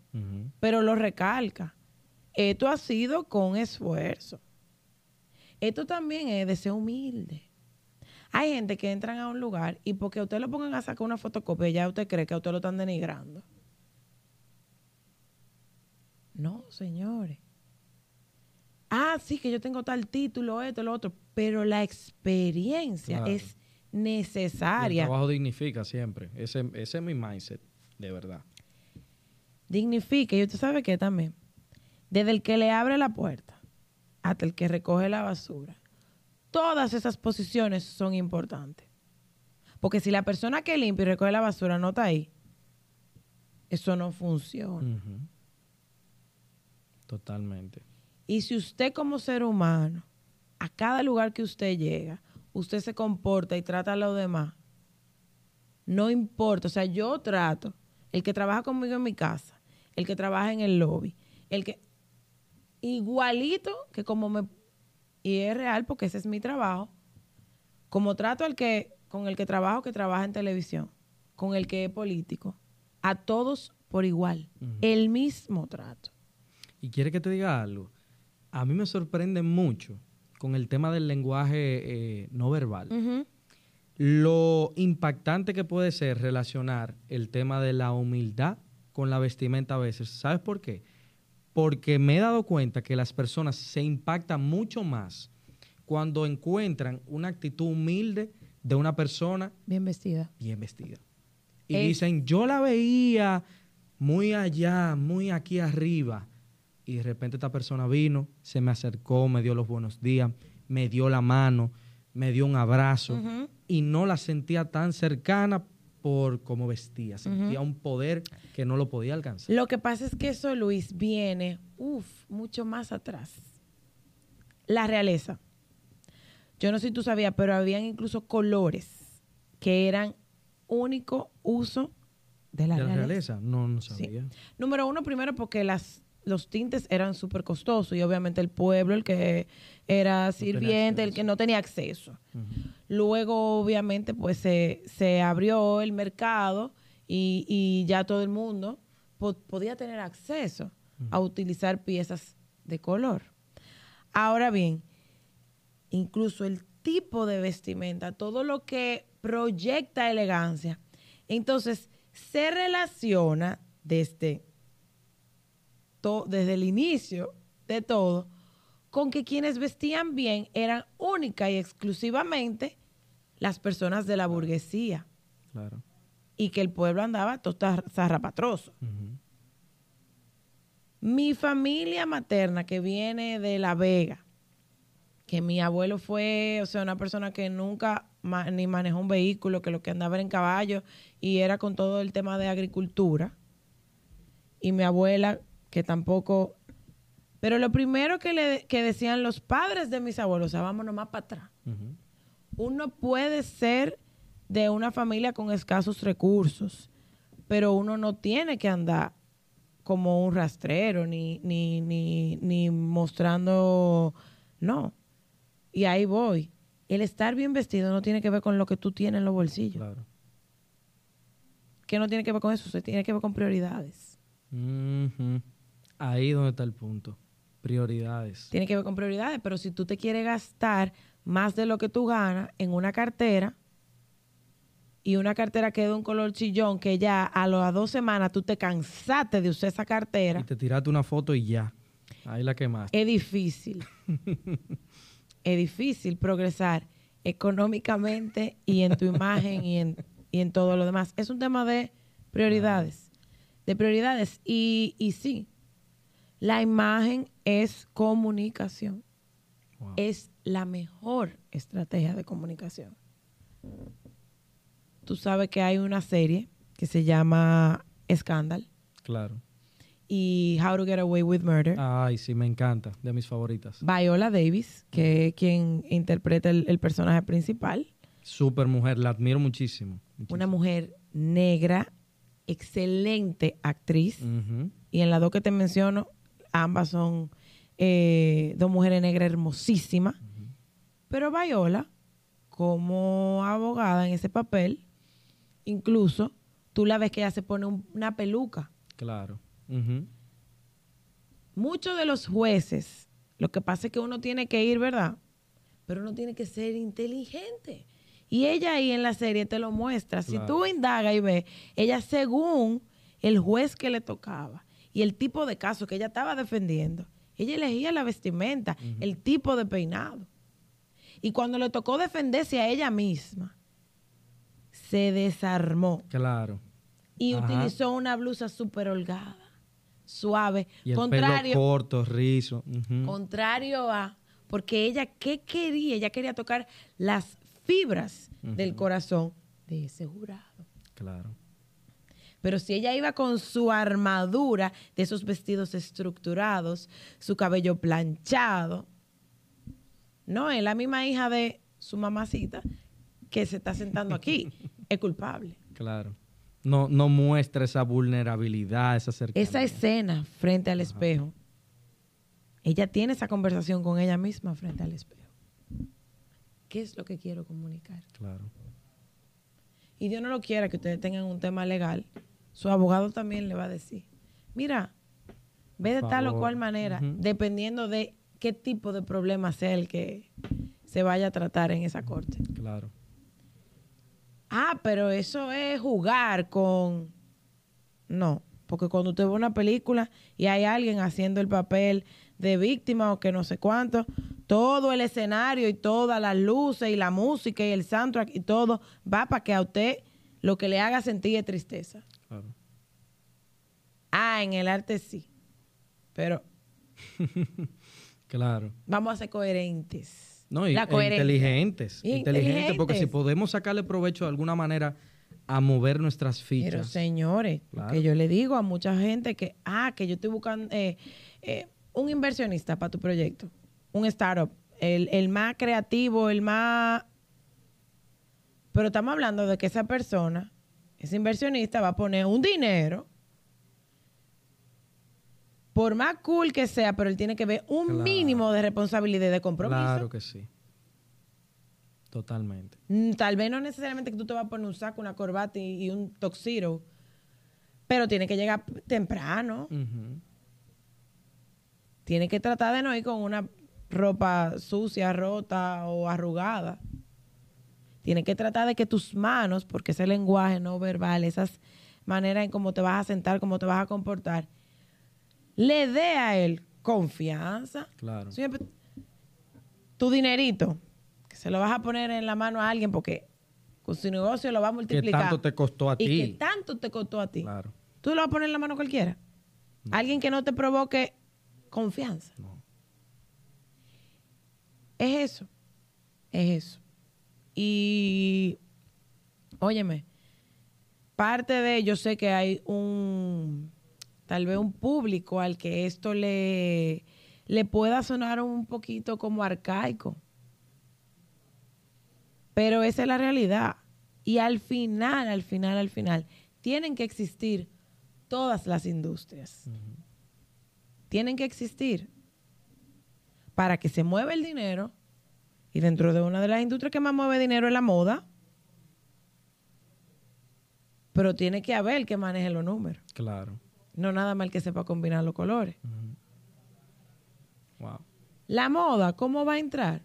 pero lo recalca. Esto ha sido con esfuerzo. Esto también es de ser humilde. Hay gente que entran a un lugar y porque a usted lo pongan a sacar una fotocopia, ya usted cree que a usted lo están denigrando. No, señores. Ah, sí, que yo tengo tal título, esto, lo otro, pero la experiencia Claro. es Y El necesaria. trabajo dignifica siempre. Ese, ese es mi mindset, de verdad. Dignifica, y usted sabe que también, desde el que le abre la puerta hasta el que recoge la basura, todas esas posiciones son importantes. Porque si la persona que limpia y recoge la basura no está ahí, eso no funciona. Totalmente. Y si usted como ser humano, a cada lugar que usted llega, usted se comporta y trata a los demás, no importa. O sea, yo trato, el que trabaja conmigo en mi casa, el que trabaja en el lobby, el que... Igualito que como me... Y es real porque ese es mi trabajo. Como trato al que, con el que trabajo, que trabaja en televisión, con el que es político, a todos por igual. El mismo trato. Y quiere que te diga algo. A mí me sorprende mucho con el tema del lenguaje eh, no verbal. Lo impactante que puede ser relacionar el tema de la humildad con la vestimenta a veces. ¿Sabes por qué? Porque me he dado cuenta que las personas se impactan mucho más cuando encuentran una actitud humilde de una persona Bien vestida. bien vestida. Y dicen, yo la veía muy allá, muy aquí arriba. Y de repente esta persona vino, se me acercó, me dio los buenos días, me dio la mano, me dio un abrazo. Y no la sentía tan cercana por cómo vestía. Sentía un poder que no lo podía alcanzar. Lo que pasa es que eso, Luis, viene, uff, mucho más atrás. La realeza. Yo no sé si tú sabías, pero habían incluso colores que eran único uso de la, ¿De la realeza. realeza? No, no Sí. sabía. Número uno, primero porque las, los tintes eran súper costosos y obviamente el pueblo, el que era sirviente, el que no tenía acceso. Luego, obviamente, pues se, se abrió el mercado y, y ya todo el mundo po- podía tener acceso a utilizar piezas de color. Ahora bien, incluso el tipo de vestimenta, todo lo que proyecta elegancia, entonces se relaciona desde, to- desde el inicio de todo con que quienes vestían bien eran única y exclusivamente las personas de la burguesía Claro. y que el pueblo andaba todo zarrapatroso. Ujú. Mi familia materna que viene de La Vega, que mi abuelo fue, o sea, una persona que nunca ma- ni manejó un vehículo, que lo que andaba era en caballo y era con todo el tema de agricultura. Y mi abuela, que tampoco... Pero lo primero que, le, que decían los padres de mis abuelos, o sea, vámonos más para atrás. Uno puede ser de una familia con escasos recursos, pero uno no tiene que andar como un rastrero, ni, ni, ni, ni mostrando, no. Y ahí voy. El estar bien vestido no tiene que ver con lo que tú tienes en los bolsillos. Claro. Que no tiene que ver con eso, se tiene que ver con prioridades. Ahí donde está el punto. Prioridades. Tiene que ver con prioridades, pero si tú te quieres gastar más de lo que tú ganas en una cartera y una cartera que es de un color chillón que ya a las dos semanas tú te cansaste de usar esa cartera, Y te tiraste una foto y ya. Ahí la quemaste. es difícil. es difícil progresar económicamente y en tu imagen y en, y en todo lo demás. Es un tema de prioridades. De prioridades. Y, y sí, la imagen es comunicación. Wow. Es la mejor estrategia de comunicación. Tú sabes que hay una serie que se llama Scandal Claro. y How to Get Away with Murder. Ay, sí, me encanta. De mis favoritas. Viola Davis, que es quien interpreta el, el personaje principal, Super mujer, la admiro muchísimo. una mujer negra, excelente actriz, y en las dos que te menciono, ambas son eh, dos mujeres negras hermosísimas, pero Viola, como abogada en ese papel, incluso tú la ves que ella se pone un- una peluca. Claro. Muchos de los jueces, lo que pasa es que uno tiene que ir, ¿verdad? Pero uno tiene que ser inteligente. Y ella ahí en la serie te lo muestra. Si tú indagas y ves, ella según el juez que le tocaba y el tipo de caso que ella estaba defendiendo, ella elegía la vestimenta, el tipo de peinado. Y cuando le tocó defenderse a ella misma, se desarmó Claro. y Ajá. utilizó una blusa súper holgada, suave, Y el contrario, pelo corto, rizo. Contrario a, porque ella, ¿qué quería? Ella quería tocar las fibras del corazón de ese jurado. Claro. Pero si ella iba con su armadura de esos vestidos estructurados, su cabello planchado, no, es la misma hija de su mamacita que se está sentando aquí, es culpable. Claro. No, no muestra esa vulnerabilidad, esa cercanía. esa escena frente al espejo, ella tiene esa conversación con ella misma frente al espejo. ¿Qué es lo que quiero comunicar? Claro. Y Dios no lo quiera que ustedes tengan un tema legal, su abogado también le va a decir, mira, ve de tal o cual manera, dependiendo de qué tipo de problema sea el que se vaya a tratar en esa corte. Claro. Ah, pero eso es jugar con... No, porque cuando usted ve una película y hay alguien haciendo el papel de víctima o que no sé cuánto. Todo el escenario y todas las luces y la música y el soundtrack y todo va para que a usted lo que le haga sentir es tristeza. Claro. Ah, en el arte sí. Pero Claro. vamos a ser coherentes. No, y, e inteligentes, Y inteligentes. Porque si podemos sacarle provecho de alguna manera a mover nuestras fichas. Pero señores, Claro. que yo le digo a mucha gente que, ah, que yo estoy buscando eh, eh, un inversionista para tu proyecto, un startup, el, el más creativo, el más... Pero estamos hablando de que esa persona, ese inversionista, va a poner un dinero, por más cool que sea, pero él tiene que ver un Claro. mínimo de responsabilidad y de compromiso. Claro que sí. Totalmente. Mm, Tal vez no necesariamente que tú te vas a poner un saco, una corbata y, y un toxiro, pero tiene que llegar temprano. Tiene que tratar de no ir con una ropa sucia, rota o arrugada. Tiene que tratar de que tus manos, porque ese lenguaje no verbal, esas maneras en cómo te vas a sentar, cómo te vas a comportar, le dé a él confianza. Claro. Siempre- tu dinerito, que se lo vas a poner en la mano a alguien porque con su negocio lo va a ¿Qué multiplicar. tanto te costó a ¿Y ti? qué tanto te costó a ti? Claro. ¿Tú lo vas a poner en la mano a cualquiera? Alguien que no te provoque confianza. No. Es eso. Es eso. Y, óyeme, parte de, yo sé que hay un, tal vez un público al que esto le, le pueda sonar un poquito como arcaico. Pero esa es la realidad. Y al final, al final, al final, tienen que existir todas las industrias. Tienen que existir para que se mueva el dinero. Y dentro de una de las industrias que más mueve dinero es la moda. Pero tiene que haber el que maneje los números. Claro. No nada más el que sepa combinar los colores. Wow. La moda, ¿cómo va a entrar?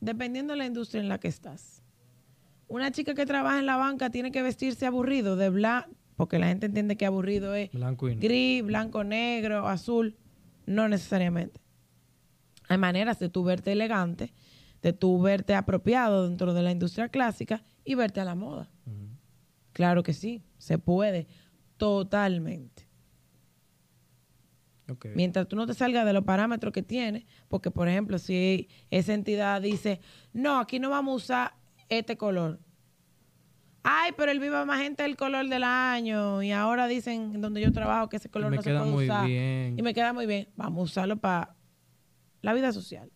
Dependiendo de la industria en la que estás. Una chica que trabaja en la banca tiene que vestirse aburrido de blanco, porque la gente entiende que aburrido es Blanco y negro. gris, blanco, negro, azul. No necesariamente. Hay maneras de tú verte elegante, de tú verte apropiado dentro de la industria clásica y verte a la moda. Claro que sí, se puede, totalmente. Mientras tú no te salgas de los parámetros que tiene, porque por ejemplo, si esa entidad dice, no, aquí no vamos a usar este color. Ay, pero el Viva Magenta es el color del año y ahora dicen donde yo trabajo que ese color no se puede usar. bien. Y me queda muy bien. Vamos a usarlo para la vida social.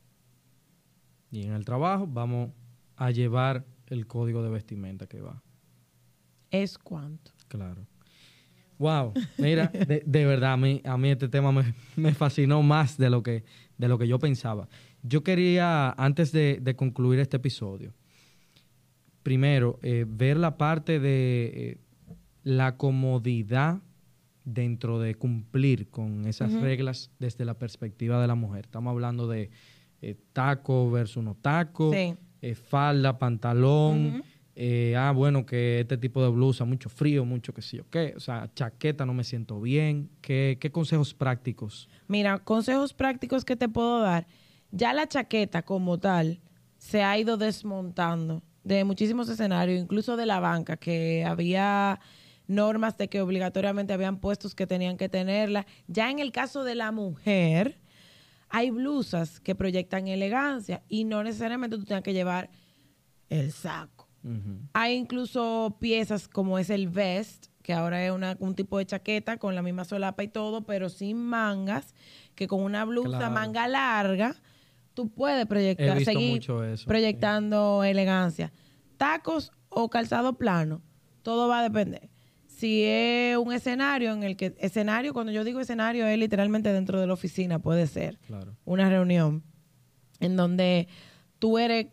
Y en el trabajo vamos a llevar el código de vestimenta que va. Es cuanto. Claro. Wow, mira, de, de verdad, a mí, a mí este tema me, me fascinó más de lo, que, de lo que yo pensaba. Yo quería, antes de, de concluir este episodio, primero, eh, ver la parte de eh, la comodidad dentro de cumplir con esas reglas desde la perspectiva de la mujer. Estamos hablando de eh, taco versus no taco, Sí. eh, falda, pantalón, eh, ah, bueno, que este tipo de blusa, mucho frío, mucho que sí o qué, o sea, chaqueta no me siento bien. ¿Qué, qué consejos prácticos? Mira, consejos prácticos que te puedo dar. Ya la chaqueta como tal se ha ido desmontando de muchísimos escenarios, incluso de la banca, que había normas de que obligatoriamente habían puestos que tenían que tenerla. Ya en el caso de la mujer, hay blusas que proyectan elegancia y no necesariamente tú tengas que llevar el saco. Hay incluso piezas como es el vest, que ahora es una- un tipo de chaqueta con la misma solapa y todo, pero sin mangas, que con una blusa Claro. manga larga, tú puedes proyectar, seguir eso, proyectando elegancia. Tacos o calzado plano, todo va a depender. Si es un escenario en el que, escenario, cuando yo digo escenario, es literalmente dentro de la oficina, puede ser Claro. una reunión en donde tú eres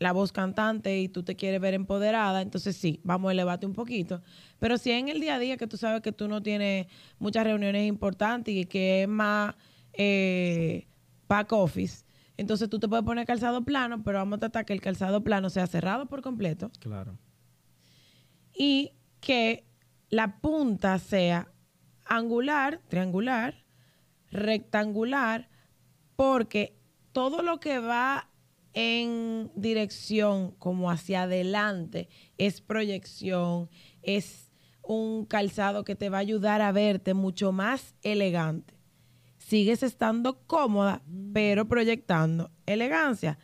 la voz cantante y tú te quieres ver empoderada, entonces sí, vamos a elevarte un poquito. Pero si es en el día a día que tú sabes que tú no tienes muchas reuniones importantes y que es más eh, back office, entonces tú te puedes poner calzado plano, pero vamos a tratar que el calzado plano sea cerrado por completo Claro. y que la punta sea angular, triangular, rectangular porque todo lo que va en dirección como hacia adelante es proyección, es un calzado que te va a ayudar a verte mucho más elegante. Sigues estando cómoda, pero proyectando elegancia.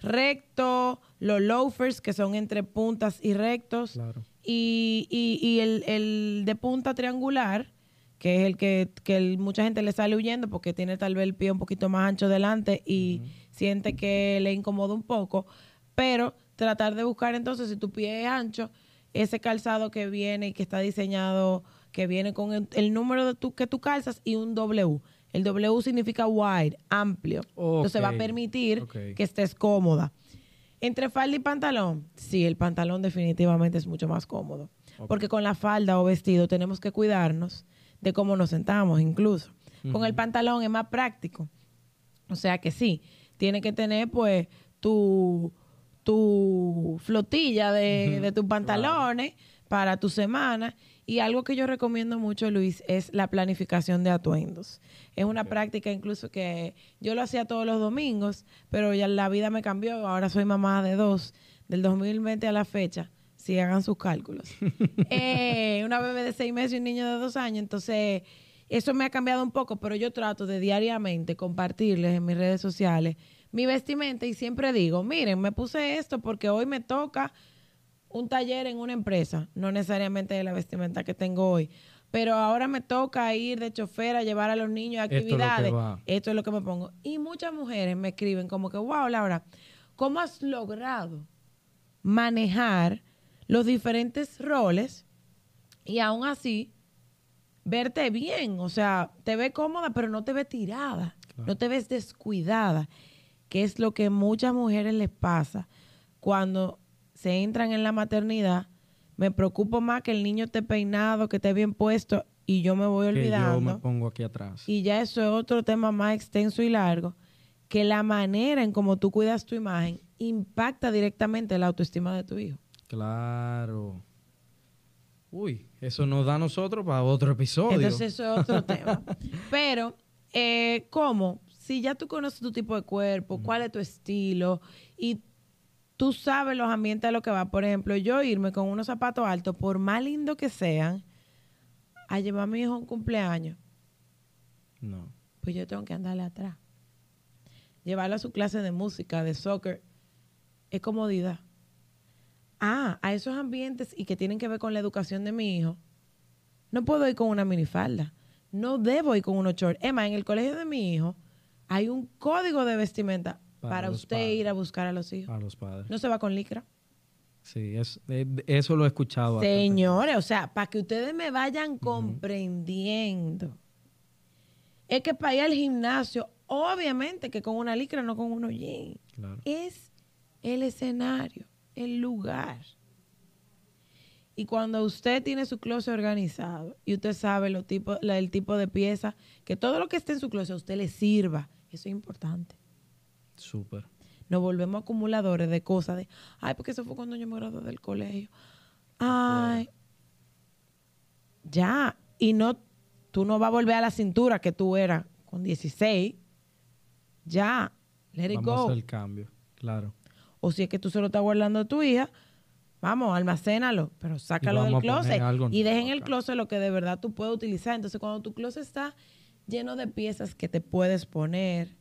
Recto, los loafers que son entre puntas y rectos. Claro. Y, y- y el, el de punta triangular, que es el que, que el- mucha gente le sale huyendo porque tiene tal vez el pie un poquito más ancho delante y siente que le incomoda un poco. Pero tratar de buscar entonces, si tu pie es ancho, ese calzado que viene y que está diseñado, que viene con el, el número de tu, que tú calzas y un W. El W significa wide, amplio. Entonces va a permitir que estés cómoda. Entre falda y pantalón, sí, el pantalón definitivamente es mucho más cómodo. Porque con la falda o vestido tenemos que cuidarnos de cómo nos sentamos incluso. Con el pantalón es más práctico. O sea que sí, tiene que tener pues tu, tu flotilla de, de tus pantalones para tu semana. Y algo que yo recomiendo mucho, Luis, es la planificación de atuendos. Es una práctica incluso que yo lo hacía todos los domingos, pero ya la vida me cambió. Ahora soy mamá de dos, del 2020 a la fecha. Si hagan sus cálculos. Eh, una bebé de seis meses y un niño de dos años. Entonces, eso me ha cambiado un poco, pero yo trato de diariamente compartirles en mis redes sociales mi vestimenta y siempre digo, miren, me puse esto porque hoy me toca un taller en una empresa, no necesariamente de la vestimenta que tengo hoy, pero ahora me toca ir de chofer a llevar a los niños a Esto es actividades. Esto es lo que me pongo. Y muchas mujeres me escriben como que, wow, Laura, ¿cómo has logrado manejar los diferentes roles y aún así verte bien? O sea, te ve cómoda, pero no te ve tirada, no te ves descuidada, que es lo que muchas mujeres les pasa cuando se entran en la maternidad. Me preocupo más que el niño esté peinado, que esté bien puesto y yo me voy Que yo olvidando. me pongo aquí atrás. Y ya eso es otro tema más extenso y largo, que la manera en cómo tú cuidas tu imagen impacta directamente la autoestima de tu hijo. Claro. Uy, eso nos da a nosotros para otro episodio. Entonces eso es otro tema. Pero, eh, ¿cómo? Si ya tú conoces tu tipo de cuerpo, cuál es tu estilo y tú sabes los ambientes a lo que va. Por ejemplo, yo irme con unos zapatos altos, por más lindo que sean, a llevar a mi hijo a un cumpleaños, No. pues yo tengo que andarle atrás. Llevarlo a su clase de música, de soccer, es comodidad. Ah, a esos ambientes y que tienen que ver con la educación de mi hijo, no puedo ir con una minifalda. No debo ir con unos shorts. Emma, en el colegio de mi hijo hay un código de vestimenta Para usted padres. ir a buscar a los hijos. A los padres. No se va con licra. Sí, es, eh, eso lo he escuchado. bastante. Señores, o sea, para que ustedes me vayan comprendiendo. Es que para ir al gimnasio, obviamente que con una licra, no con unos jeans. Claro. Es el escenario, el lugar. Y cuando usted tiene su closet organizado y usted sabe lo tipo, la- el tipo de pieza, que todo lo que esté en su closet a usted le sirva, eso es importante. Súper. Nos volvemos acumuladores de cosas de, ay, porque eso fue cuando yo me gradué del colegio. Ay. Ya. Y no, tú no vas a volver a la cintura que tú eras con 16. Ya. Let it Vamos go. hacer el cambio. Claro. O si es que tú se lo estás guardando a tu hija, vamos, almacénalo, pero sácalo del closet. Y deja en el closet lo que de verdad tú puedes utilizar. Entonces, cuando tu closet está lleno de piezas que te puedes poner,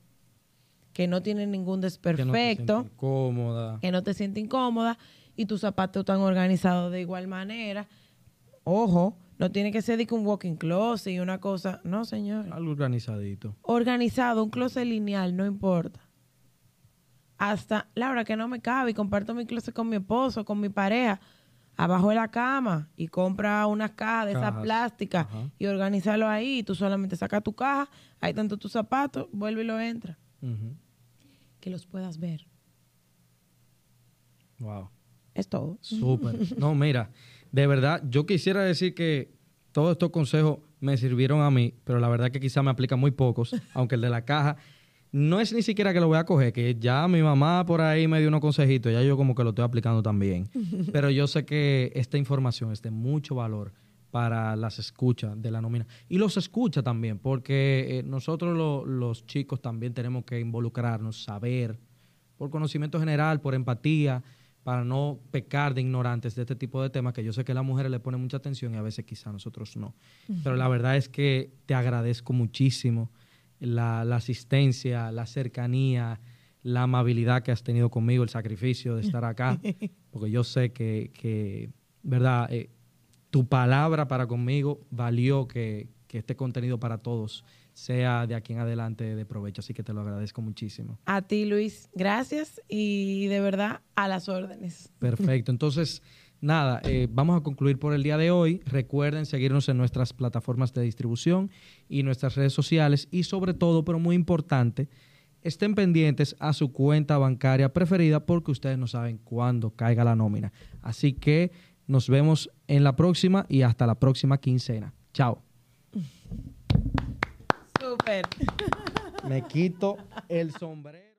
que no tienen ningún Que no desperfecto, incómoda. que no te sientes incómoda y tus zapatos están organizados de igual manera. Ojo, no tiene que ser de que un walking closet y una cosa. No, señor. Algo organizadito. Organizado, un closet lineal, no importa. Hasta, Laura, que no me cabe y comparto mi closet con mi esposo, con mi pareja, abajo de la cama y compra unas cajas de esas plásticas ajá. y organizarlo ahí. Tú solamente sacas tu caja, ahí tanto tus zapatos, vuelve y lo entra. Que los puedas ver. Wow. Es todo. Súper. No, mira, de verdad, yo quisiera decir que todos estos consejos me sirvieron a mí, pero la verdad que quizá me aplican muy pocos, aunque el de la caja no es ni siquiera que lo voy a coger, que ya mi mamá por ahí me dio unos consejitos, ya yo como que lo estoy aplicando también. Pero yo sé que esta información es de mucho valor para las escuchas de la nómina. Y los escucha también, porque eh, nosotros los chicos también tenemos que involucrarnos, saber, por conocimiento general, por empatía, para no pecar de ignorantes de este tipo de temas, que yo sé que las mujeres le ponen mucha atención y a veces quizá nosotros no. Pero la verdad es que te agradezco muchísimo la, asistencia, la cercanía, la amabilidad que has tenido conmigo, el sacrificio de estar acá, porque yo sé que, ¿verdad? Eh, tu palabra para conmigo valió que, que este contenido para todos sea de aquí en adelante de provecho. Así que te lo agradezco muchísimo. A ti, Luis, gracias y de verdad a las órdenes. Perfecto. Entonces, nada, eh, vamos a concluir por el día de hoy. Recuerden seguirnos en nuestras plataformas de distribución y nuestras redes sociales y sobre todo, pero muy importante, estén pendientes a su cuenta bancaria preferida porque ustedes no saben cuándo caiga la nómina. Así que nos vemos en la próxima y hasta la próxima quincena. Chao. Súper. Me quito el sombrero.